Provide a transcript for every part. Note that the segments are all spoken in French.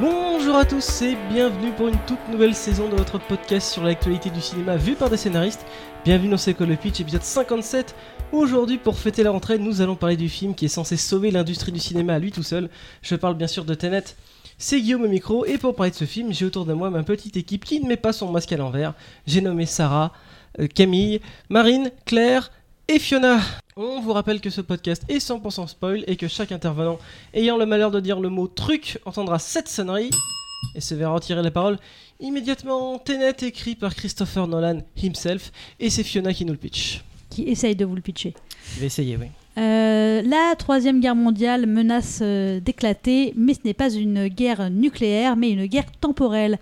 Bonjour à tous et bienvenue pour une toute nouvelle saison de votre podcast sur l'actualité du cinéma vu par des scénaristes. Bienvenue dans C'est quoi le pitch, épisode 57. Aujourd'hui, pour fêter la rentrée, nous allons parler du film qui est censé sauver l'industrie du cinéma à lui tout seul. Je parle bien sûr de Tenet. C'est Guillaume au micro et pour parler de ce film, j'ai autour de moi ma petite équipe qui ne met pas son masque à l'envers. J'ai nommé Sarah, euh, Camille, Marine, Claire et Fiona. On vous rappelle que ce podcast est 100% spoil et que chaque intervenant ayant le malheur de dire le mot truc entendra cette sonnerie et se verra retirer la parole immédiatement. Tenet écrit par Christopher Nolan himself et c'est Fiona qui nous le pitch. qui essaye de vous le pitcher. Je vais essayer, oui. Euh, la Troisième Guerre mondiale menace euh, d'éclater, mais ce n'est pas une guerre nucléaire, mais une guerre temporelle.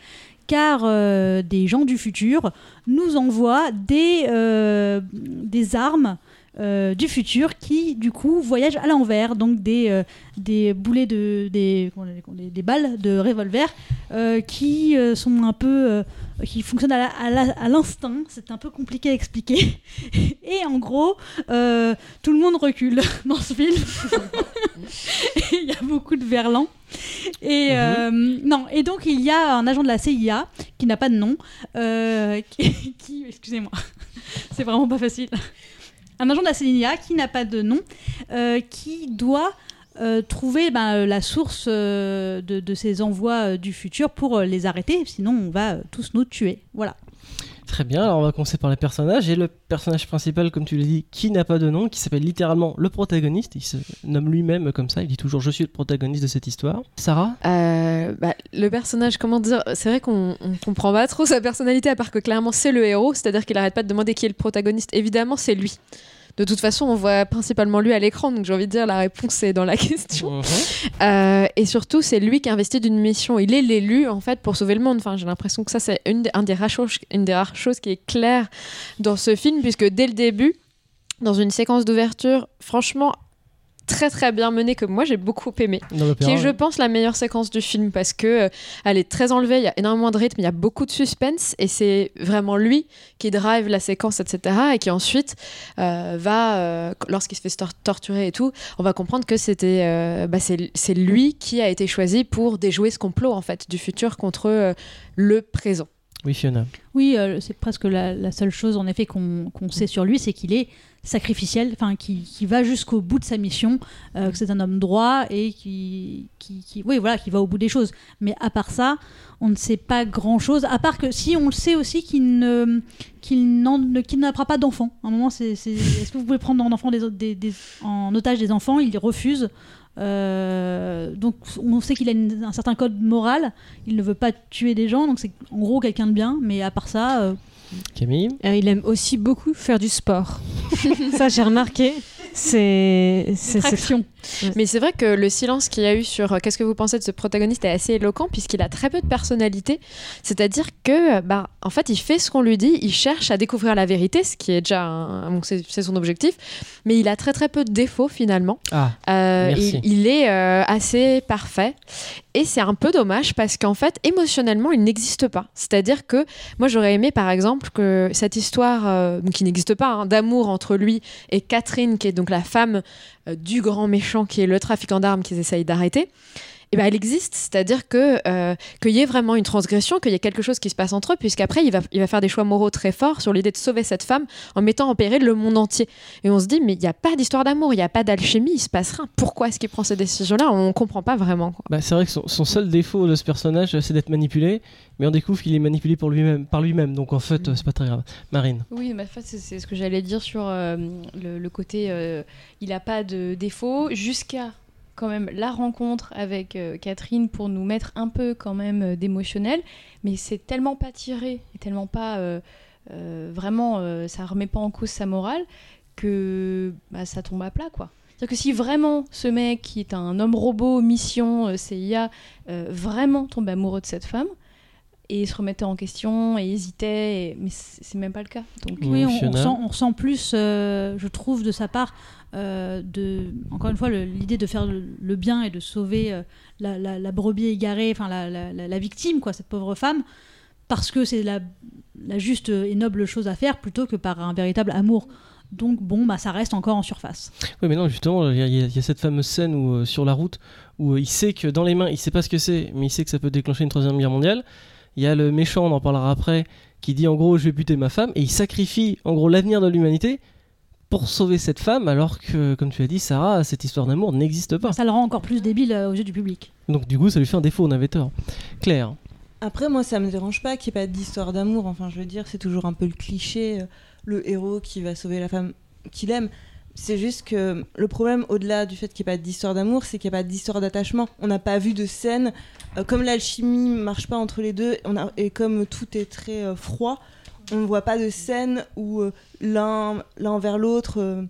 Car euh, des gens du futur nous envoient des, des armes euh, du futur qui, du coup, voyagent à l'envers. Donc des, euh, des boulets de. Des, des, des balles de revolver euh, qui sont un peu. qui fonctionnent à l'instinct. C'est un peu compliqué à expliquer. Et en gros, tout le monde recule dans ce film. Il y a beaucoup de verlan. Et euh, non, et donc il y a un agent de la CIA qui n'a pas de nom, qui, qui- excusez-moi, c'est vraiment pas facile. Un agent de qui n'a pas de nom, euh, qui doit euh, trouver ben, la source euh, de, de ces envois du futur pour les arrêter, sinon on va tous nous tuer. Voilà. Très bien, alors on va commencer par les personnages. Et le personnage principal, comme tu l'as dit, qui n'a pas de nom, qui s'appelle littéralement le protagoniste. Il se nomme lui-même comme ça. Il dit toujours Je suis le protagoniste de cette histoire. Sarah? Euh, bah, le personnage, comment dire, c'est vrai qu'on on comprend pas trop sa personnalité à part que clairement c'est le héros, c'est-à-dire qu'il arrête pas de demander qui est le protagoniste. Évidemment, c'est lui. De toute façon, on voit principalement lui à l'écran, donc j'ai envie de dire la réponse est dans la question. Mhm. Euh, et surtout, c'est lui qui est investi d'une mission. Il est l'élu en fait pour sauver le monde. Enfin, j'ai l'impression que ça c'est une, des- un des rares choses, une des rares choses qui est claire dans ce film, puisque dès le début, dans une séquence d'ouverture, franchement très très bien menée que moi j'ai beaucoup aimé qui est, je pense, la meilleure séquence du film parce que euh, elle est très enlevée, il y a énormément de rythme, il y a beaucoup de suspense et c'est vraiment lui qui drive la séquence, etc. et qui ensuite euh, va, euh, lorsqu'il se fait tor- torturer et tout, on va comprendre que c'était, bah, c'est c'est lui qui a été choisi pour déjouer ce complot en fait du futur contre le présent. Oui, Fiona. Oui, euh, c'est presque la, seule chose en effet qu'on sait sur lui, c'est qu'il est sacrificiel, enfin qui, qui va jusqu'au bout de sa mission, euh, que c'est un homme droit et qui, qui, qui- oui voilà, qui va au bout des choses. Mais à part ça, on ne sait pas grand chose. À part que si on le sait aussi qu'il ne pas d'enfants. Un moment, c'est est-ce que vous pouvez prendre en en otage des enfants? Il refuse. Euh, donc on sait qu'il a une- un certain code moral. Il ne veut pas tuer des gens, donc c'est en gros quelqu'un de bien. Mais à part ça, euh, Camille Euh, il aime aussi beaucoup faire du sport. ça, j'ai remarqué. C'est traction. Mais c'est vrai que le silence qu'il y a eu sur euh, qu'est-ce que vous pensez de ce protagoniste est assez éloquent puisqu'il a très peu de personnalité. C'est-à-dire que, bah, en fait, il fait ce qu'on lui dit, il cherche à découvrir la vérité, ce qui est déjà, un- bon, c'est son objectif, mais il a très très peu de défauts finalement. Ah, Euh, Merci. il, il est euh, assez parfait et c'est un peu dommage parce qu'en fait, émotionnellement, il n'existe pas. C'est-à-dire que moi, j'aurais aimé par exemple que cette histoire, euh, qui n'existe pas, hein, d'amour entre lui et Catherine, qui est donc la femme euh, du grand méchant qui est le trafiquant d'armes qu'ils essayent d'arrêter. Et ben, elle existe, c'est-à-dire que euh, qu'il y ait vraiment une transgression, qu'il y ait quelque chose qui se passe entre eux, puisqu'après il va, il va faire des choix moraux très forts sur l'idée de sauver cette femme en mettant en péril le monde entier. Et on se dit mais il n'y a pas d'histoire d'amour, il n'y a pas d'alchimie, il se passe rien. Pourquoi est-ce qu'il prend ces décisions-là? On comprend pas vraiment. bah, c'est vrai que son, son seul défaut de ce personnage, c'est d'être manipulé. Mais on découvre qu'il est manipulé pour lui-même, par lui-même. Donc en fait, euh, c'est pas très grave. Marine. Oui, mais en fait, c'est- c'est ce que j'allais dire sur euh, le, le côté euh, il n'a pas de défaut, jusqu'à quand même la rencontre avec euh, Catherine pour nous mettre un peu quand même euh, d'émotionnel, mais c'est tellement pas tiré et tellement pas euh, vraiment, ça remet pas en cause sa morale que bah, ça tombe à plat quoi. C'est-à-dire que si vraiment ce mec qui est un homme robot, mission, CIA, vraiment tombe amoureux de cette femme, et se remettait en question et hésitait, et- mais c'est même pas le cas. Donc, Oui, on, on ressent, on ressent plus, euh, je trouve, de sa part, euh, de, encore une fois, l'idée de faire le, le bien et de sauver euh, la, la- la brebis égarée, enfin la, la- victime, quoi, cette pauvre femme, parce que c'est la, la juste et noble chose à faire plutôt que par un véritable amour. Donc bon, bah ça reste encore en surface. Oui, mais non, justement, il y, a- y cette fameuse scène où, euh, sur la route où euh, il sait que dans les mains, il sait pas ce que c'est, mais il sait que ça peut déclencher une troisième guerre mondiale. Il y a le méchant, on en parlera après, qui dit en gros je vais buter ma femme et il sacrifie en gros l'avenir de l'humanité pour sauver cette femme, alors que, comme tu as dit, Sarah, cette histoire d'amour n'existe pas. Ça le rend encore plus débile euh, aux yeux du public. Donc du coup, ça lui fait un défaut, on avait tort. Claire. Après, moi, ça me dérange pas qu'il n'y ait pas d'histoire d'amour. Enfin, je veux dire, c'est toujours un peu le cliché, euh, le héros qui va sauver la femme qu'il aime. C'est juste que le problème, au-delà du fait qu'il n'y ait pas d'histoire d'amour, c'est qu'il n'y a pas d'histoire d'attachement. On n'a pas vu de scène. euh, comme l'alchimie ne marche pas entre les deux, on a, et comme tout est très euh, froid, on ne voit pas de scène où euh, l'un l'un vers l'autre, euh,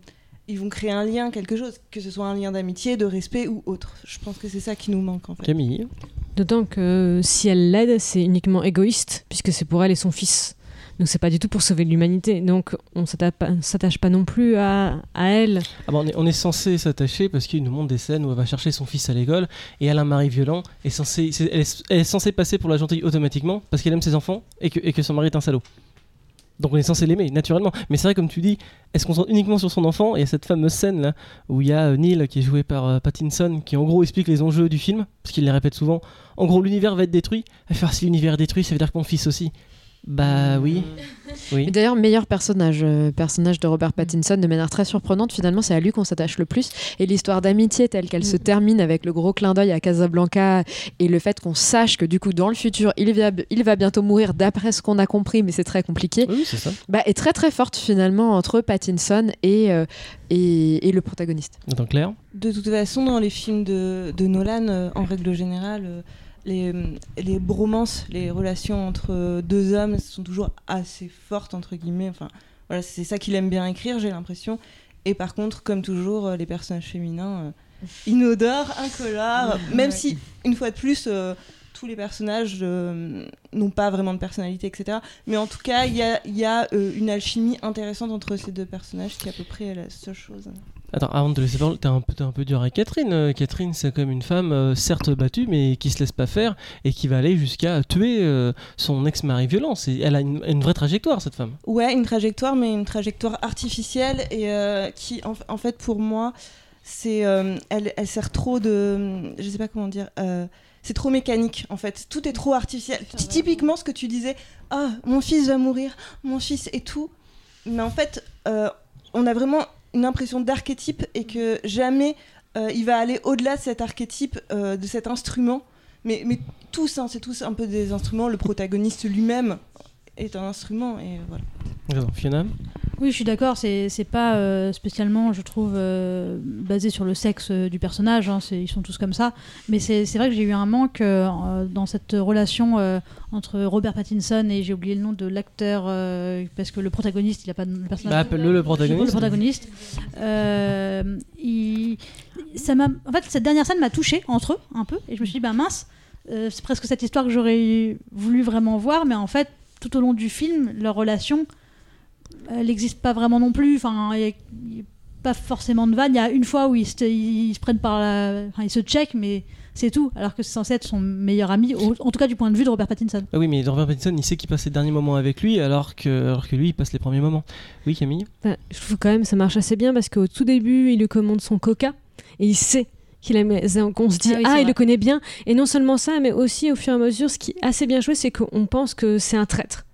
ils vont créer un lien, quelque chose. Que ce soit un lien d'amitié, de respect ou autre. Je pense que c'est ça qui nous manque, en fait. Camille? D'autant que si elle l'aide, c'est uniquement égoïste, puisque c'est pour elle et son fils. Donc c'est pas du tout pour sauver l'humanité. Donc on s'attache pas, non plus à, à elle. Ah bah, on, est, est censé s'attacher parce qu'il nous montre des scènes où elle va chercher son fils à l'école et elle a un mari violent et censé, est, elle est censée passer pour la gentille automatiquement parce qu'elle aime ses enfants et que, son mari est un salaud. Donc on est censé l'aimer naturellement. Mais c'est vrai comme tu dis, elle se concentre uniquement sur son enfant et il y a cette fameuse scène là où il y a euh, Neil qui est joué par euh, Pattinson qui en gros explique les enjeux du film parce qu'il les répète souvent. En gros l'univers va être détruit. Fait Ah, si l'univers est détruit ça veut dire que mon fils aussi. Bah oui. Oui. Et d'ailleurs, meilleur personnage, euh, personnage de Robert Pattinson, de manière très surprenante, finalement, c'est à lui qu'on s'attache le plus. Et l'histoire d'amitié telle qu'elle se termine avec le gros clin d'œil à Casablanca et le fait qu'on sache que du coup, dans le futur, il va, il va bientôt mourir d'après ce qu'on a compris, mais c'est très compliqué, Oui, c'est ça. bah, est très très forte finalement entre Pattinson et, euh, et, et le protagoniste. Attends Claire? De toute façon, dans les films de, de Nolan, euh, en règle générale, euh, les, les bromances, les relations entre euh, deux hommes sont toujours assez fortes, entre guillemets. Enfin, voilà, c'est ça qu'il aime bien écrire, j'ai l'impression. Et par contre, comme toujours, euh, les personnages féminins, euh, inodores, incolores, même si, une fois de plus, euh, tous les personnages euh, n'ont pas vraiment de personnalité, etc. Mais en tout cas, il y a, y a, euh, une alchimie intéressante entre ces deux personnages qui est à peu près la seule chose. Attends, avant de te laisser parler, t'es un, peu- t'es un peu dur avec Catherine. Euh, Catherine, c'est comme une femme, euh, certes battue, mais qui se laisse pas faire et qui va aller jusqu'à tuer euh, son ex-mari violent. C'est- Elle a une, une vraie trajectoire, cette femme. Ouais, une trajectoire, mais une trajectoire artificielle et euh, qui, en, en fait, pour moi, c'est, euh, elle, elle sert trop de, je sais pas comment dire, euh, c'est trop mécanique en fait. Tout est trop artificiel. Typiquement, ce que tu disais, ah, mon fils va mourir, mon fils et tout. Mais en fait, euh, on a vraiment une impression d'archétype et que jamais euh, il va aller au-delà de cet archétype, euh, de cet instrument. Mais, mais tous, hein, c'est tous un peu des instruments. Le protagoniste lui-même est un instrument et voilà. Fiona? Oui, je suis d'accord, c'est pas euh, spécialement, je trouve, euh, basé sur le sexe euh, du personnage, hein, ils sont tous comme ça. Mais c'est vrai que j'ai eu un manque dans cette relation entre Robert Pattinson et j'ai oublié le nom de l'acteur, parce que le protagoniste, il a pas de personnage. Bah, appelle-le le protagoniste. Le protagoniste. Il- ça m'a, en fait, cette dernière scène m'a touchée entre eux un peu, et je me suis dit, bah mince, c'est presque cette histoire que j'aurais voulu vraiment voir, mais en fait, tout au long du film, leur relation, elle n'existe pas vraiment non plus. Enfin, il y a- pas forcément de vanne. Il y a une fois où ils se, ils se prennent par la, enfin, ils se checkent, mais c'est tout. Alors que c'est censé être son meilleur ami, au- en tout cas du point de vue de Robert Pattinson. Ah oui, mais Robert Pattinson, il sait qu'il passe les derniers moments avec lui, alors que, alors que lui, il passe les premiers moments. Oui, Camille? Enfin, je trouve quand même ça marche assez bien parce qu'au tout début, il lui commande son coca et il sait qu'il aime qu'on se dit Ah oui, ah, il vrai. le connaît bien et non seulement ça mais aussi au fur et à mesure ce qui est assez bien joué c'est qu'on pense que c'est un traître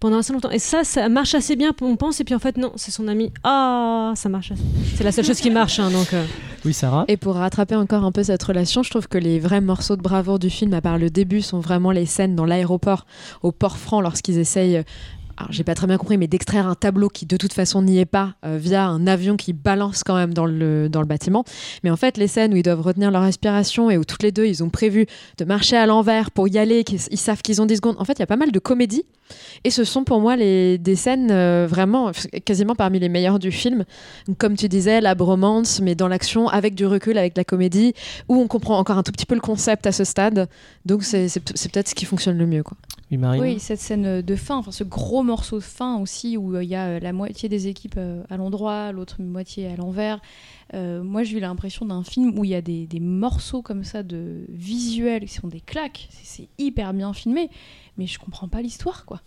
pendant assez longtemps et ça ça marche assez bien on pense et puis en fait non c'est son ami ah ça marche assez- c'est la seule chose qui marche hein, donc euh. Oui, Sarah Et pour rattraper encore un peu cette relation, je trouve que les vrais morceaux de bravoure du film, à part le début, sont vraiment les scènes dans l'aéroport, au port franc, lorsqu'ils essayent. Alors, j'ai pas très bien compris, mais d'extraire un tableau qui de toute façon n'y est pas euh, via un avion qui balance quand même dans le, dans le bâtiment. Mais en fait, les scènes où ils doivent retenir leur respiration et où toutes les deux ils ont prévu de marcher à l'envers pour y aller, ils savent qu'ils ont 10 secondes. En fait, il y a pas mal de comédie. Et ce sont pour moi des scènes euh, vraiment quasiment parmi les meilleures du film. Comme tu disais, la bromance, mais dans l'action, avec du recul, avec la comédie, où on comprend encore un tout petit peu le concept à ce stade. Donc c'est peut-être ce qui fonctionne le mieux. Oui, Marine. Oui, cette scène de fin, enfin ce gros morceau de fin aussi où euh, il y a euh, la moitié des équipes euh, à l'endroit, l'autre moitié à l'envers. Euh, moi, j'ai eu l'impression d'un film où il y a des, des morceaux comme ça de visuels qui sont des claques. C'est hyper bien filmé, mais je comprends pas l'histoire, quoi.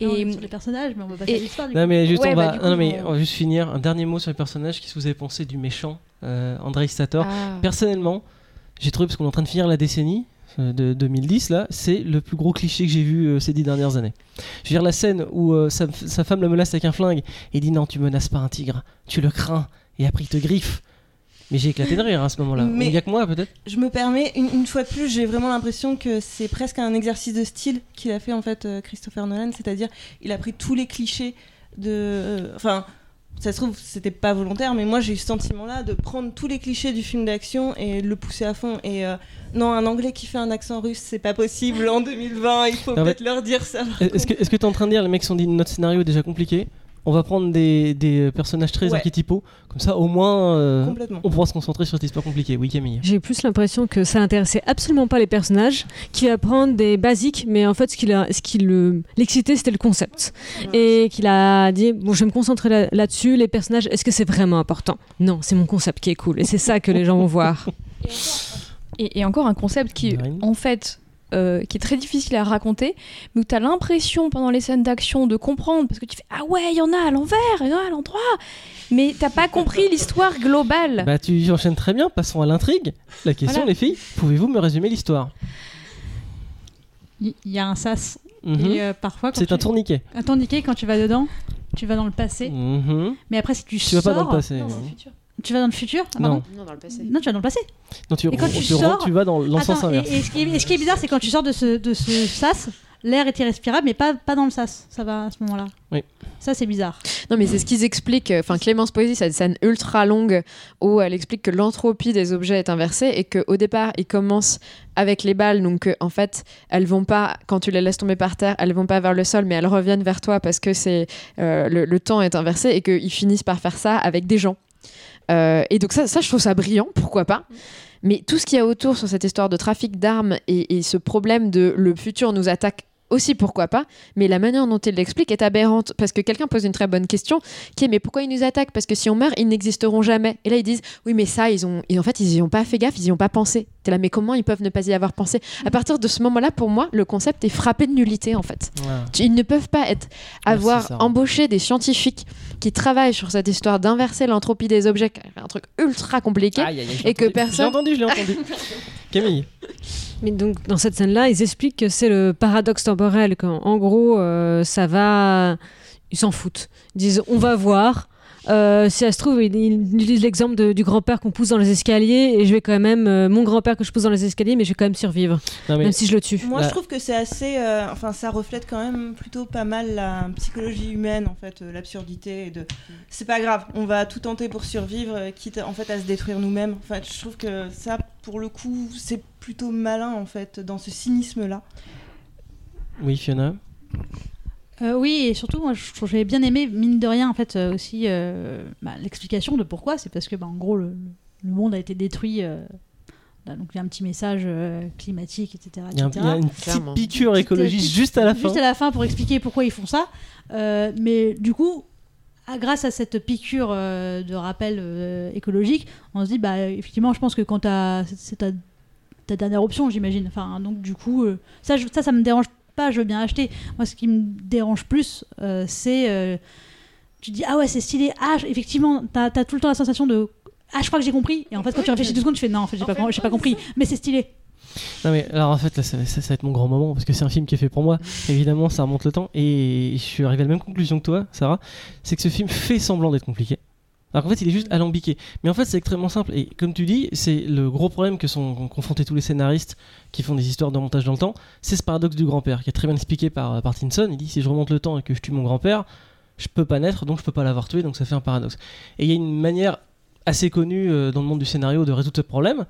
Et Et- sur les personnages, mais on va passer et- à l'histoire. du Non coup. mais juste Ouais, on bah, va, coup, non, non, mais on- on va juste finir un dernier mot sur les personnages. Qu'est-ce que vous avez pensé du méchant euh, Andrei Stator? Ah. Personnellement, j'ai trouvé parce qu'on est en train de finir la décennie euh, de 2010 là, c'est le plus gros cliché que j'ai vu euh, ces dix dernières années. Je veux dire la scène où euh, sa, sa femme le menace avec un flingue et dit non tu menaces pas un tigre, tu le crains et après il te griffe. Mais j'ai éclaté de rire à ce moment-là. Mais- Il y a que moi peut-être. Je me permets, une, une fois de plus, j'ai vraiment l'impression que c'est presque un exercice de style qu'il a fait en fait euh, Christopher Nolan, c'est-à-dire il a pris tous les clichés de, euh, enfin. Ça se trouve, c'était pas volontaire, mais moi j'ai eu ce sentiment-là de prendre tous les clichés du film d'action et le pousser à fond. Et euh, non, un anglais qui fait un accent russe, c'est pas possible en 2020, il faut peut-être leur dire ça. Est-ce que que t'es en train de dire les mecs sont dit notre scénario est déjà compliqué? On va prendre des, des personnages très Ouais. archétypaux, comme ça au moins euh, on pourra se concentrer sur cette histoire compliquée. Oui Camille. J'ai plus l'impression que ça intéressait absolument pas les personnages, qu'il va prendre des basiques, mais en fait, ce qui, le- l'excitait, c'était le concept. Et qu'il a dit Bon, je vais me concentrer là- là-dessus, les personnages, est-ce que c'est vraiment important? Non, c'est mon concept qui est cool, et c'est ça que les gens vont voir. Et, et encore un concept qui, Marine. en fait, euh, qui est très difficile à raconter, mais où tu as l'impression pendant les scènes d'action de comprendre, parce que tu fais Ah ouais, il y en a à l'envers, il y en a à l'endroit, mais t'as pas compris l'histoire globale. Bah tu enchaînes très bien, passons à l'intrigue. La question Voilà. les filles, pouvez-vous me résumer l'histoire? Il y a un sas. Mhm. Et euh, parfois, quand C'est tu... un tourniquet. un tourniquet, quand tu vas dedans, tu vas dans le passé. Mhm. Mais après, si tu, Tu vas pas dans le passé. Non, le futur. Tu vas dans le futur. Ah, Non. Non, dans le passé. Non, tu vas dans le passé. Non, tu, Et quand tu sors- tu vas dans, dans le sens Attends, inverse. et, et ce qui est, et ce qui est bizarre, c'est quand tu sors de ce, de ce sas, l'air est irrespirable, mais pas, pas dans le sas. Ça va à ce moment-là. Oui. Ça, c'est bizarre. Non, mais c'est ce qu'ils expliquent. Enfin, Clémence Poésie, c'est une scène ultra longue où elle explique que l'entropie des objets est inversée et qu'au départ, ils commencent avec les balles. Donc, euh, en fait, elles vont pas, quand tu les laisses tomber par terre, elles vont pas vers le sol, mais elles reviennent vers toi parce que c'est euh, le, le temps est inversé et qu'ils finissent par faire ça avec des gens. Euh, et donc, ça, ça, je trouve ça brillant, pourquoi pas. Mais tout ce qu'il y a autour sur cette histoire de trafic d'armes et, et ce problème de le futur nous attaque aussi, pourquoi pas. Mais la manière dont il l'explique est aberrante parce que quelqu'un pose une très bonne question qui est mais pourquoi ils nous attaquent? Parce que si on meurt, ils n'existeront jamais. Et là, ils disent oui, mais ça, ils ont, en fait, ils y ont pas fait gaffe, ils y ont pas pensé. T'es là, mais comment ils peuvent ne pas y avoir pensé? À partir de ce moment-là, pour moi, le concept est frappé de nullité en fait. Ils ne peuvent pas être avoir embauché des scientifiques qui travaillent sur cette histoire d'inverser l'entropie des objets, un truc ultra compliqué. Aïe, aïe, aïe, je l'ai Et que entendu. personne- Je l'ai entendu, je l'ai entendu. Camille. Mais donc, dans cette scène-là, ils expliquent que c'est le paradoxe temporel, qu'en en gros, euh, ça va. Ils s'en foutent. Ils disent on va voir. Euh, si ça se trouve, ils, ils utilisent l'exemple de- du grand-père qu'on pousse dans les escaliers, et je vais quand même. euh, mon grand-père que je pousse dans les escaliers, mais je vais quand même survivre, Non, mais même si je le tue. Moi, Là- je trouve que c'est assez. euh, enfin, ça reflète quand même plutôt pas mal la psychologie humaine, en fait, euh, l'absurdité. et De... C'est pas grave, on va tout tenter pour survivre, quitte en fait à se détruire nous-mêmes. En fait, je trouve que ça, pour le coup, c'est plutôt malin, en fait, dans ce cynisme-là. Oui, Fiona? Euh, oui, et surtout, moi, j'avais bien aimé, mine de rien, en fait, euh, aussi euh, bah, l'explication de pourquoi. C'est parce que, bah, en gros, le, le monde a été détruit. euh, là, donc, il y a un petit message euh, climatique, etc. Il y a, une petite Clairement. piqûre écologiste petite- juste à la fin. Juste à la fin pour expliquer pourquoi ils font ça. Euh, mais du coup, à- grâce à cette piqûre euh, de rappel euh, écologique, on se dit, bah, effectivement, je pense que quand t'as- c'est ta, ta dernière option, j'imagine. Enfin, donc du coup, euh, ça, je- ça, ça me dérange pas, je veux bien acheter. Moi, ce qui me dérange plus, euh, c'est. euh, tu dis, ah ouais, c'est stylé. Ah, effectivement, t'as as tout le temps la sensation de. Ah, je crois que j'ai compris. Et en fait, quand tu réfléchis deux secondes, tu fais non, en fait, j'ai pas, com- pas compris. Mais c'est stylé. Non mais alors en fait là ça, ça- ça va être mon grand moment parce que c'est un film qui est fait pour moi. Évidemment ça remonte le temps et je suis arrivé à la même conclusion que toi Sarah, c'est que ce film fait semblant d'être compliqué. Alors qu'en fait il est juste alambiqué. Mais en fait c'est extrêmement simple et comme tu dis c'est le gros problème que sont confrontés tous les scénaristes qui font des histoires de montage dans le temps, c'est ce paradoxe du grand-père qui est très bien expliqué par, par Tinson. Il dit si je remonte le temps et que je tue mon grand-père, je peux pas naître donc je peux pas l'avoir tué donc ça fait un paradoxe. Et il y a une manière assez connue euh, dans le monde du scénario de résoudre ce problème,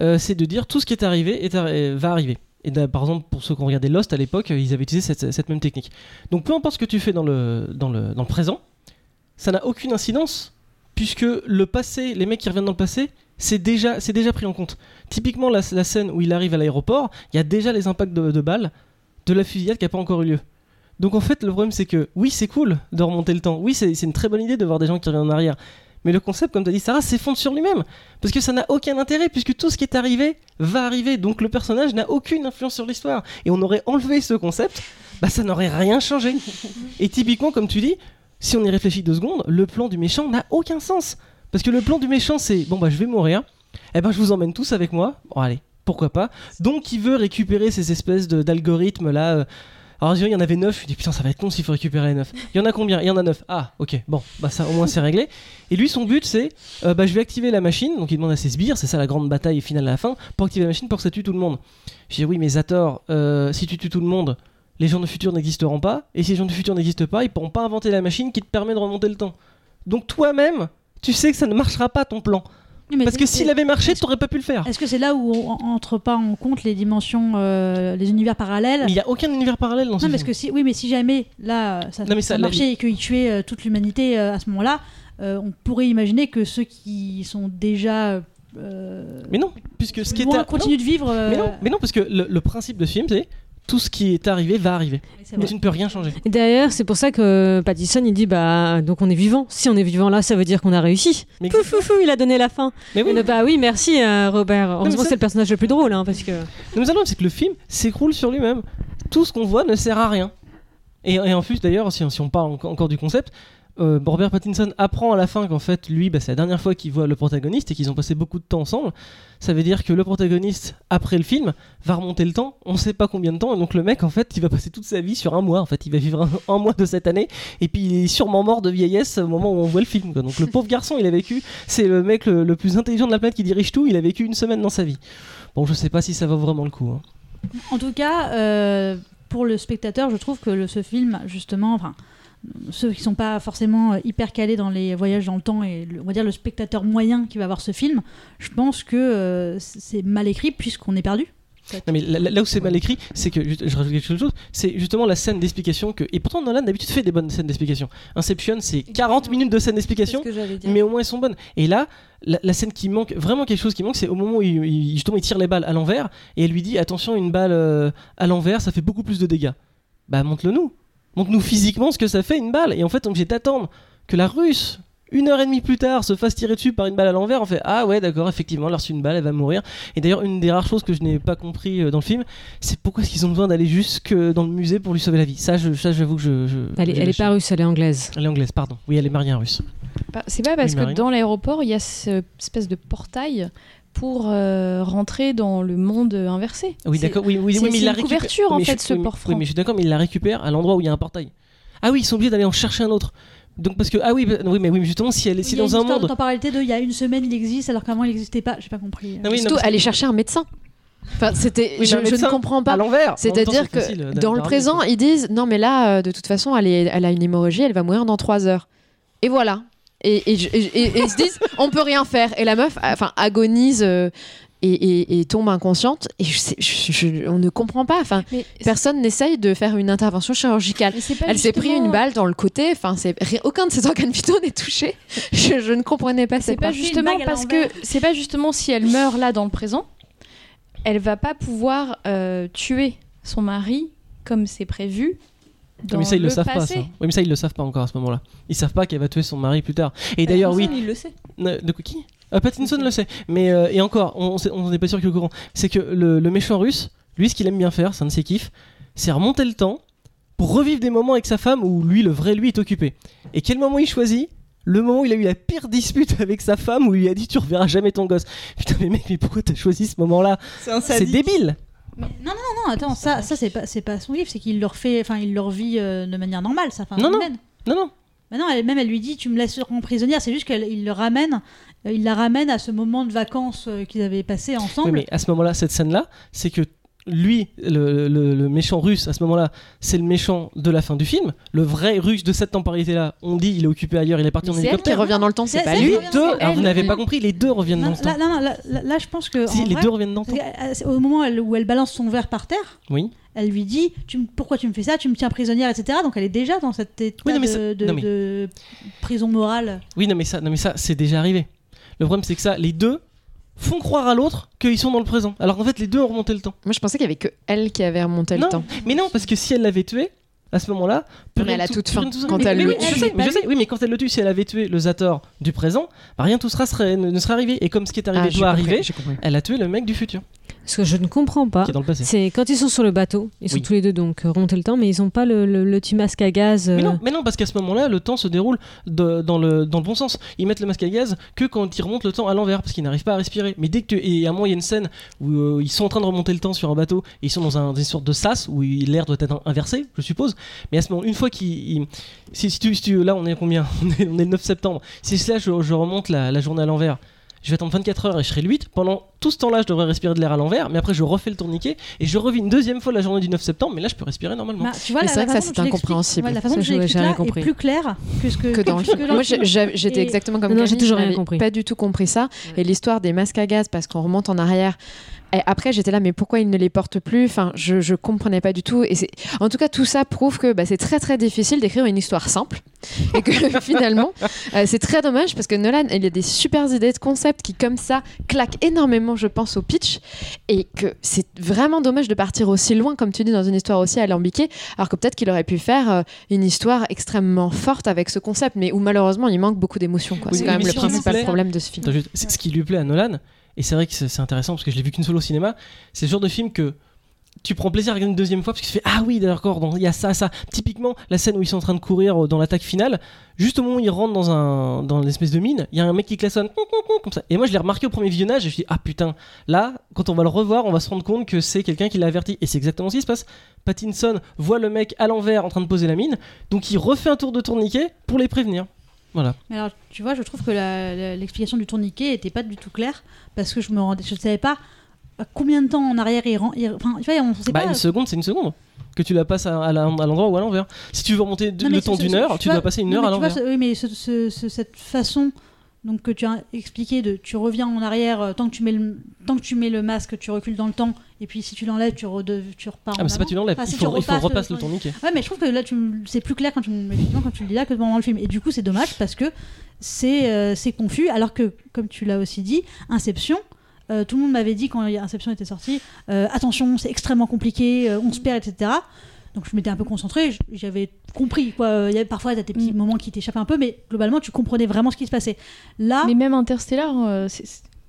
euh, c'est de dire tout ce qui est arrivé est arri- va arriver. Et par exemple, pour ceux qui ont regardé Lost à l'époque, euh, ils avaient utilisé cette, cette même technique. Donc peu importe ce que tu fais dans le, dans le, dans le présent, ça n'a aucune incidence, puisque le passé, les mecs qui reviennent dans le passé, c'est déjà, c'est déjà pris en compte. Typiquement, la, scène où il arrive à l'aéroport, il y a déjà les impacts de, balles de la fusillade qui n'a pas encore eu lieu. Donc en fait, le problème c'est que oui, c'est cool de remonter le temps. Oui, c'est c'est une très bonne idée de voir des gens qui reviennent en arrière. Mais le concept, comme tu as dit Sarah, s'effondre sur lui-même. Parce que ça n'a aucun intérêt, puisque tout ce qui est arrivé va arriver. Donc le personnage n'a aucune influence sur l'histoire. Et on aurait enlevé ce concept, bah ça n'aurait rien changé. Et typiquement, comme tu dis, si on y réfléchit deux secondes, le plan du méchant n'a aucun sens. Parce que le plan du méchant, c'est bon, bah je vais mourir. Eh ben, je vous emmène tous avec moi. Bon, allez, pourquoi pas. Donc, il veut récupérer ces espèces d'algorithmes là. euh. Alors, il y en avait 9. Je dis, putain, ça va être con s'il faut récupérer les 9. Il y en a combien? Il y en a 9. Ah, ok, bon, bah ça au moins c'est réglé. Et lui, son but, c'est euh, bah, je vais activer la machine. Donc, il demande à ses sbires, c'est ça la grande bataille finale à la fin, pour activer la machine pour que ça tue tout le monde. Je dis, oui, mais Zator, euh, si tu tues tout le monde, les gens du futur n'existeront pas. Et si les gens du futur n'existent pas, ils pourront pas inventer la machine qui te permet de remonter le temps. Donc, toi-même, tu sais que ça ne marchera pas ton plan. Mais Parce que s'il avait marché, t'aurais pas pu le faire. Est-ce que c'est là où on entre pas en compte les dimensions, euh, les univers parallèles? Il y a aucun univers parallèle dans ce Non, parce film. que si, oui, mais si jamais là ça, Non, mais ça ça, la- marchait et qu'ils tuaient euh, toute l'humanité euh, à ce moment-là, on pourrait imaginer que ceux qui sont déjà Mais non, puisque ce qui est à- continuent de vivre. mais non, mais non, parce que le, le principe de ce film, c'est tout ce qui est arrivé va arriver. vrai. tu ne peux rien changer. Et d'ailleurs, c'est pour ça que Pattison il dit bah donc on est vivant. Si on est vivant là, ça veut dire qu'on a réussi. Mais, Pouf, pouf, pouf, il a donné la fin. mais oui, Et bah oui, merci euh, Robert. mais Heureusement, c'est le personnage le plus drôle hein, parce que. non, mais c'est que le film s'écroule sur lui-même. Tout ce qu'on voit ne sert à rien. Et, et en plus, d'ailleurs, si, si on parle enco- encore du concept, euh, Robert Pattinson apprend à la fin qu'en fait, lui, bah, c'est la dernière fois qu'il voit le protagoniste et qu'ils ont passé beaucoup de temps ensemble. Ça veut dire que le protagoniste, après le film, va remonter le temps, on sait pas combien de temps, et donc le mec, en fait, il va passer toute sa vie sur un mois. En fait, il va vivre un, mois de cette année, et puis il est sûrement mort de vieillesse au moment où on voit le film. Donc le pauvre garçon, il a vécu, c'est le mec le, plus intelligent de la planète qui dirige tout, il a vécu une semaine dans sa vie. Bon, je sais pas si ça vaut vraiment le coup. hein. En tout cas, euh, pour le spectateur, je trouve que ce film, justement, enfin, ceux qui sont pas forcément euh, hyper calés dans les voyages dans le temps et le- on va dire le spectateur moyen qui va voir ce film, je pense que euh, c'est mal écrit puisqu'on est perdu. Non mais là, où c'est mal écrit, c'est que juste- je rajoute quelque chose, c'est justement la scène d'explication que et pourtant Nolan d'habitude fait des bonnes scènes d'explication. Inception, c'est 40 minutes de scène d'explication, mais au moins elles sont bonnes. Et là, la, la scène qui manque, vraiment quelque chose qui manque, c'est au moment où il, il- justement il tire les balles à l'envers et elle lui dit attention une balle euh, à l'envers, ça fait beaucoup plus de dégâts. Bah montre-le nous, montre-nous physiquement ce que ça fait une balle. Et en fait on est obligé d'attendre que la Russe une heure et demie plus tard, se fasse tirer dessus par une balle à l'envers, on fait Ah ouais, d'accord, effectivement, elle a reçu une balle, elle va mourir. Et d'ailleurs, une des rares choses que je n'ai pas compris euh, dans le film, c'est pourquoi est-ce qu'ils ont besoin d'aller jusque dans le musée pour lui sauver la vie. Ça, je- ça j'avoue que je. je Elle est, elle est pas russe, elle est anglaise. Elle est anglaise, pardon. Oui, elle est mariée en russe. C'est pas parce Oui, que dans l'aéroport, il y a cette espèce de portail pour euh, rentrer dans le monde inversé. Oui, d'accord. Oui, oui, c'est- oui, mais il c'est la une récupère. couverture, en fait, je- ce port Oui, mais je suis d'accord, mais il la récupère à l'endroit où il y a un portail. Ah oui, ils sont obligés d'aller en chercher un autre. Donc parce que ah oui, bah, oui, mais oui, mais justement, si elle est si dans un monde. temporalité de il y a une semaine il existe alors qu'avant il n'existait pas. J'ai pas compris. Ah oui, non, Surtout parce- aller chercher un médecin. Enfin, c'était, Oui, je, je ne comprends à pas. l'envers. Même temps, C'est-à-dire c'est que facile, euh, dans le d'arriver, présent, quoi. ils disent non, mais là, euh, de toute façon, elle, est- elle a une hémorragie, elle va mourir dans 3 heures. Et voilà. Et, et, je- et- et- et ils se disent on peut rien faire. Et la meuf, enfin, agonise euh, et, et- et tombe inconsciente. Et je sais- je- je- on ne comprend pas. Enfin, Mais personne n'essaye de faire une intervention chirurgicale. Elle s'est pris une balle dans le côté. Enfin, c'est aucun de ses organes vitaux n'est touché. Je, je ne comprenais pas C'est cette pas justement parce que c'est pas justement si elle meurt là dans le présent, elle va pas pouvoir euh, tuer son mari comme c'est prévu. Dans mais ça, ils le, le savent pas, ça. Oui, mais ça, ils le savent pas encore à ce moment-là. Ils savent pas qu'elle va tuer son mari plus tard. Et d'ailleurs, oui. il le sait. De qui? Euh, Pattinson le sait. Mais euh, et encore, on n'est pas sûr qu'il est au courant. C'est que le, le méchant russe, lui, ce qu'il aime bien faire, c'est un de ses kiffs, c'est remonter le temps pour revivre des moments avec sa femme où lui, le vrai lui, est occupé. Et quel moment il choisit? Le moment où il a eu la pire dispute avec sa femme où il lui a dit tu reverras jamais ton gosse. Putain mais mec mais pourquoi t'as choisi ce moment-là? C'est un Sadique. débile. Non, attends, ça, ça c'est pas, c'est pas son livre, c'est qu'il leur fait, enfin, il leur vit euh, de manière normale, ça. Enfin, Non, non. Non non. Mais non, elle, même elle lui dit, tu me laisses en prisonnière. C'est juste qu'il le ramène, euh, il la ramène à ce moment de vacances euh, qu'ils avaient passé Oui, ensemble. mais à ce moment-là, cette scène-là, c'est que lui, le, le- le méchant russe, à ce moment-là, c'est le méchant de la fin du film. Le vrai russe de cette temporalité-là, on dit il est occupé ailleurs, il est parti Mais en C'est elle qui hélicoptère. revient dans le temps, c'est pas lui. deux, alors vous n'avez pas compris, les deux reviennent Non, dans le temps. là, non, non, là, là- là, je pense que Si, en les vrai, deux reviennent dans le temps. euh, c'est au moment elle- où elle balance son verre par terre, Oui. elle lui dit tu, pourquoi tu me fais ça, tu me tiens prisonnière, etc. Donc elle est déjà dans cet état Oui, non, mais de, ça- de- non, mais- de prison morale. Oui, non mais ça, non mais ça, c'est déjà arrivé. Le problème c'est que ça, les deux font croire à l'autre qu'ils sont dans le présent. Alors qu'en fait, les deux ont remonté le temps. Moi, je pensais qu'il y avait que elle qui avait remonté Non, le temps. Mais non, parce que si elle l'avait tué, à ce moment-là, Mais la tout- toute fin, quand mais- elle mais le tue. je sais, mais je sais, oui, mais quand elle le tue, si elle avait tué le Zator du présent, bah rien tout sera serait, ne, ne serait arrivé. Et comme ce qui est arrivé Ah, doit arriver, elle a tué le mec du futur, Ce que je ne comprends pas, c'est quand ils sont sur le bateau, ils sont Oui. tous les deux donc euh, remonter le temps, mais ils n'ont pas le, le, le petit masque à gaz. euh, Mais non, mais non, parce qu'à ce moment-là, le temps se déroule de- dans, le, dans le bon sens. Ils mettent le masque à gaz que quand ils remontent le temps à l'envers, parce qu'ils n'arrivent pas à respirer. Mais dès que tu... Et à un moment, il y a une scène où euh, ils sont en train de remonter le temps sur un bateau, et ils sont dans, un, dans une sorte de sas où l'air doit être inversé, je suppose. Mais à ce moment, une fois qu'ils... ils- Si, si tu, si tu- Là, on est combien? On est, on est le 9 septembre. Si là, je, je remonte la, la journée à l'envers, je vais attendre 24 heures et je serai le 8. Pendant tout ce temps-là, je devrais respirer de l'air à l'envers, mais après, je refais le tourniquet, et je revis une deuxième fois la journée du 9 septembre, mais là, je peux respirer normalement. Bah, tu vois, c'est vrai que ça, c'est incompréhensible. ouais, la façon Ça, dont j'ai rien est compris. plus claire que ce que, que dans le film. Moi, j'étais Et- exactement comme Non, non, j'ai toujours rien compris. Pas du tout compris ça. Et l'histoire des masques à gaz, parce qu'on remonte en arrière. Et après, j'étais là, mais pourquoi ils ne les portent plus? Enfin, je, je comprenais pas du tout. Et c'est, en tout cas, tout ça prouve que bah, c'est très très difficile d'écrire une histoire simple et que finalement, euh, c'est très dommage parce que Nolan, il y a des super idées de concept qui, comme ça, claquent énormément, je pense, au pitch, et que c'est vraiment dommage de partir aussi loin, comme tu dis, dans une histoire aussi alambiquée, alors que peut-être qu'il aurait pu faire euh, une histoire extrêmement forte avec ce concept, mais où malheureusement il manque beaucoup d'émotions. quoi. Oui, c'est quand même le principal problème de ce film. Attends, juste, c'est ce qui lui plaît à Nolan, et c'est vrai que c'est intéressant parce que je l'ai vu qu'une seule au cinéma, c'est le genre de film que tu prends plaisir à regarder une deuxième fois parce que tu fais Ah oui, d'accord, il y a ça, ça. Typiquement, la scène où ils sont en train de courir euh, dans l'attaque finale, juste au moment où ils rentrent dans, un, dans l'espèce de mine, il y a un mec qui klaxonne comme ça. Et moi, je l'ai remarqué au premier visionnage et je me dit Ah putain, là, quand on va le revoir, on va se rendre compte que c'est quelqu'un qui l'a averti. Et c'est exactement ce qui se passe. Pattinson voit le mec à l'envers en train de poser la mine, donc il refait un tour de tourniquet pour les prévenir. Voilà. Mais alors, tu vois, je trouve que l'explication du tourniquet était pas du tout claire parce que je me rendais, je savais pas à combien de temps en arrière il, ren- il- enfin, tu vois, on sait Bah, pas. une seconde, c'est une seconde. Que tu la passes à, à l'endroit ou à l'envers. Si tu veux remonter Non, le temps d'une heure, tu vois- dois passer une non, heure à l'envers. oui, mais ce- ce- ce- cette façon donc que tu as expliqué de tu reviens en arrière euh, tant que tu mets le tant que tu mets le masque, tu recules dans le temps et puis si tu l'enlèves, tu, rede- tu repars. Ah, mais c'est pas tu l'enlèves. Enfin, il, si tu faut, il faut repasses le- le tourniquet. Ouais, mais je trouve que là, tu c'est plus clair quand tu, quand le dis là que pendant le film. Et du coup, c'est dommage parce que c'est euh, confus. Alors que, comme tu l'as aussi dit, Inception, euh, tout le monde m'avait dit quand Inception était sorti euh, attention, c'est extrêmement compliqué, euh, on se perd, etc. Donc je m'étais un peu concentrée, j'avais compris. Quoi. Euh, Il y avait parfois t'as des petits Mm. moments qui t'échappaient un peu, mais globalement, tu comprenais vraiment ce qui se passait. Là, Mais même Interstellar, euh, c'est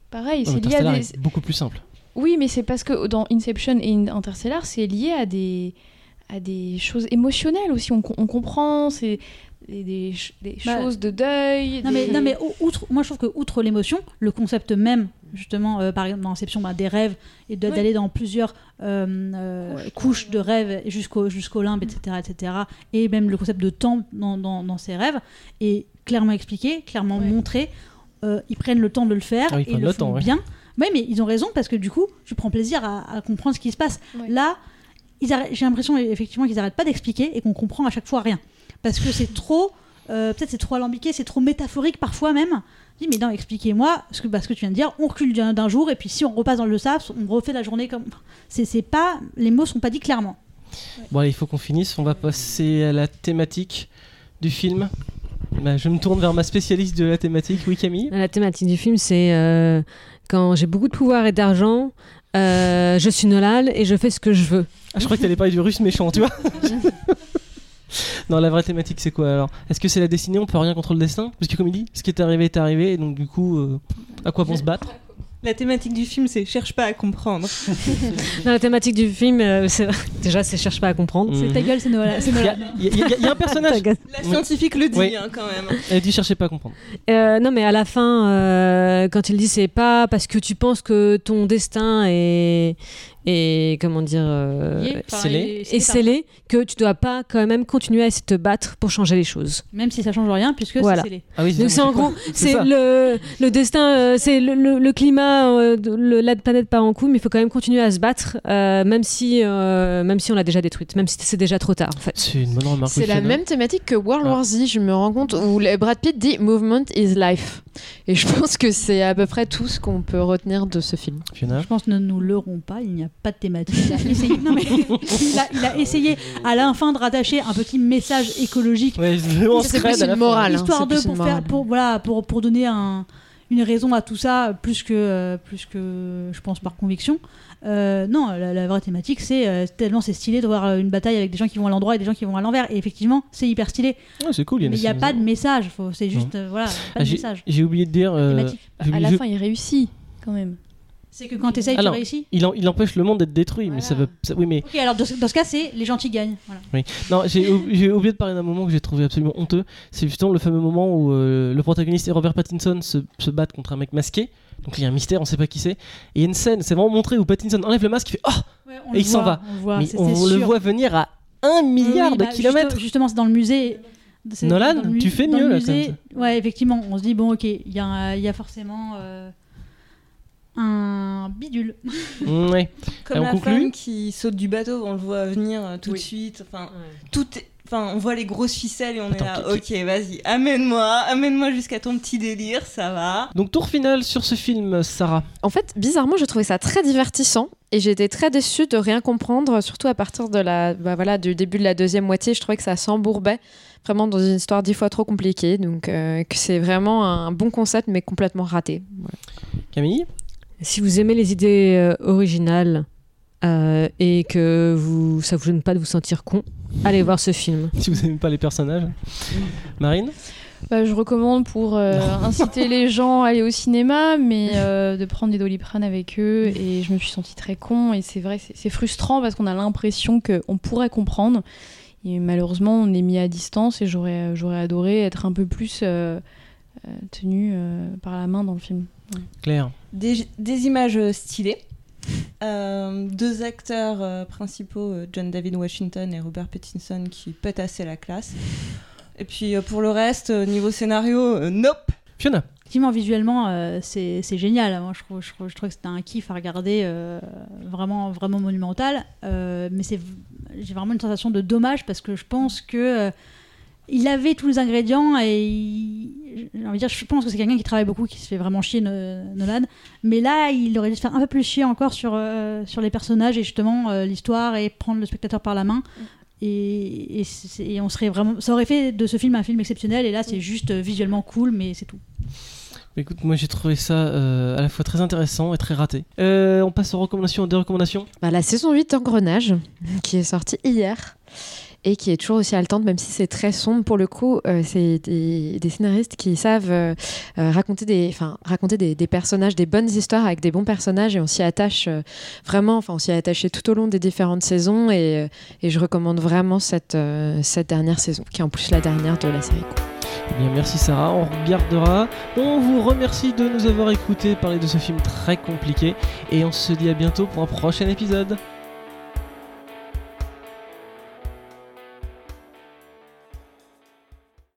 pareil, c'est lié à Interstellar des. beaucoup plus simple. Oui, mais c'est parce que dans Inception et in- Interstellar, c'est lié à des à des choses émotionnelles aussi. On, co- on comprend, c'est des, des ch- des Bah, choses de deuil. Non mais, des- non mais ou- outre, moi je trouve que outre l'émotion, le concept même, justement, euh, par exemple dans Inception, bah, des rêves et Oui. d'aller dans plusieurs euh, euh, couches de rêves jusqu'au jusqu'au limbe, etc., etc. Et même le concept de temps dans, dans, dans ces rêves est clairement expliqué, clairement montré. Euh, ils prennent le temps de le faire Ah ils et prennent le, le font temps, ouais. bien. Oui, mais ils ont raison parce que du coup, tu prends plaisir à, à comprendre ce qui se passe. Ouais. Là, ils arrêtent- j'ai l'impression effectivement qu'ils n'arrêtent pas d'expliquer et qu'on comprend à chaque fois rien. Parce que c'est trop, euh, peut-être c'est trop alambiqué, c'est trop métaphorique parfois même. Je dis, mais non, expliquez-moi ce que, bah, ce que tu viens de dire. On recule d'un d'un jour et puis si on repasse dans le sable, on refait la journée comme. C'est c'est pas. Les mots sont pas dits clairement. Bon, allez, il faut qu'on finisse. On va passer à la thématique du film. Bah, je me tourne vers ma spécialiste de la thématique. Oui, Camille La thématique du film, c'est euh, quand j'ai beaucoup de pouvoir et d'argent, euh, je suis Nolan et je fais ce que je veux. Ah, je crois que t'allais parler du russe méchant, tu vois. Non, la vraie thématique, c'est quoi alors? Est-ce que c'est la destinée? On peut rien contre le destin? Parce que, comme il dit, ce qui est arrivé est arrivé, et donc du coup, euh, à quoi bon se battre? La thématique du film, c'est cherche pas à comprendre. Dans la thématique du film, euh, c'est- déjà, c'est cherche pas à comprendre. C'est ta Mhm. gueule, c'est Noël. Il y, y a- y un personnage. La scientifique le dit Oui. hein, quand même. Elle dit cherchez pas à comprendre. Euh, non, mais à la fin, euh, quand il dit c'est pas parce que tu penses que ton destin est, est comment dire, euh, scellé. est scellé, que tu dois pas quand même continuer à essayer de te battre pour changer les choses. Même si ça change rien, puisque Voilà. c'est scellé. Ah oui, Donc c'est en gros, c'est ça. le, le destin, euh, c'est le, le- le climat, euh, le- la planète part en couille, mais il faut quand même continuer à se battre, euh, même si, euh, même si on l'a déjà détruite, même si c'est déjà trop tard en fait. C'est une bonne remarque. C'est la Fiona. même thématique que World Ah. War Z, je me rends compte, où le- Brad Pitt dit Movement is life. Et je pense que c'est à peu près tout ce qu'on peut retenir de ce film. Fiona? Je pense que ne nous leurrons pas, il n'y a pas de thématique. Il a essayé, non, mais il, a, il a essayé à la fin de rattacher un petit message écologique Ouais, c'est scred plus une morale. hein, histoire de pour faire pour voilà pour pour donner un une raison à tout ça, plus que, plus que je pense par conviction. Euh, non, la, la vraie thématique, c'est euh, tellement c'est stylé de voir euh, une bataille avec des gens qui vont à l'endroit et des gens qui vont à l'envers. Et effectivement, c'est hyper stylé. Ouais, c'est cool. Mais il n'y a pas de message. C'est juste, euh, voilà, pas Ah, de j'ai- message. J'ai oublié de dire. euh, À la je- fin, il réussit quand même. C'est que quand tu essayes, tu réussis. il, en- il empêche le monde d'être détruit, mais ça veut. ça- oui, mais Ok, alors dans ce, dans ce cas, c'est les gentils gagnent. Voilà. Non, j'ai ou- j'ai oublié de parler d'un moment que j'ai trouvé absolument honteux. C'est justement le fameux moment où euh, le protagoniste et Robert Pattinson se, se battent contre un mec masqué. Donc il y a un mystère, on sait pas qui c'est. Et il y a une scène, c'est vraiment montré où Pattinson enlève le masque, il fait Oh Ouais, Et il s'en va. On le voit, Mais on le voit venir à un milliard Oui, de bah, kilomètres. Justement, c'est dans le musée. Nolan, le tu fais mieux, là, musée, Ouais, effectivement. On se dit, bon, ok, il y, a un- il y a forcément euh, un bidule. Mm, ouais. Comme Et on la conclut femme qui saute du bateau, on le voit venir euh, tout de suite. Enfin, tout est- Enfin, on voit les grosses ficelles et on Attends, est là, ok, vas-y, amène-moi, amène-moi jusqu'à ton petit délire, ça va. Donc tour final sur ce film, Sarah. En fait, bizarrement, j'ai trouvé ça très divertissant et été très déçue de rien comprendre, surtout à partir de la, bah voilà, du début de la deuxième moitié. Je trouvais que ça s'embourbait vraiment dans une histoire dix fois trop compliquée. Donc, euh, que c'est vraiment un bon concept, mais complètement raté. Voilà. Camille? Si vous aimez les idées euh, originales euh, et que vous, ça vous gêne pas de vous sentir con, allez voir ce film. Si vous n'aimez pas les personnages. Marine Bah, je recommande pour euh, inciter les gens à aller au cinéma, mais euh, de prendre des doliprane avec eux. Et je me suis sentie très con. Et c'est vrai, c'est frustrant parce qu'on a l'impression qu'on pourrait comprendre. Et malheureusement, on est mis à distance. Et j'aurais j'aurais adoré être un peu plus euh, euh, tenu euh, par la main dans le film. Claire Des, des images euh, stylées. Euh, deux acteurs euh, principaux, John David Washington et Robert Pattinson, qui pètent assez la classe. Et puis euh, pour le reste, euh, niveau scénario, euh, nope. Fiona Effectivement, visuellement, euh, c'est génial. Moi, je trouve, je, trouve, je trouve que c'était un kiff à regarder, euh, vraiment, vraiment monumental. Euh, mais c'est, j'ai vraiment une sensation de dommage parce que je pense que euh, il avait tous les ingrédients et il- j'ai envie de dire, je pense que c'est quelqu'un qui travaille beaucoup, qui se fait vraiment chier No- Nolan. Mais là, il aurait dû se faire un peu plus chier encore sur, euh, sur les personnages et justement euh, l'histoire et prendre le spectateur par la main. Et, et on serait vraiment, ça aurait fait de ce film un film exceptionnel. Et là, c'est juste euh, visuellement cool, mais c'est tout. Écoute, moi j'ai trouvé ça euh, à la fois très intéressant et très raté. Euh, on passe aux recommandations, des recommandations? Bah, la saison 8 d'Engrenage, qui est sortie hier et qui est toujours aussi haletante, même si c'est très sombre pour le coup. euh, c'est des, scénaristes qui savent euh, euh, raconter, des, raconter des, personnages, des bonnes histoires avec des bons personnages et on s'y attache vraiment, enfin on s'y est attaché tout au long des différentes saisons et, je recommande vraiment cette, cette dernière saison, qui est en plus la dernière de la série. Eh bien, merci Sarah, on regardera. On vous remercie de nous avoir écoutés parler de ce film très compliqué et on se dit à bientôt pour un prochain épisode.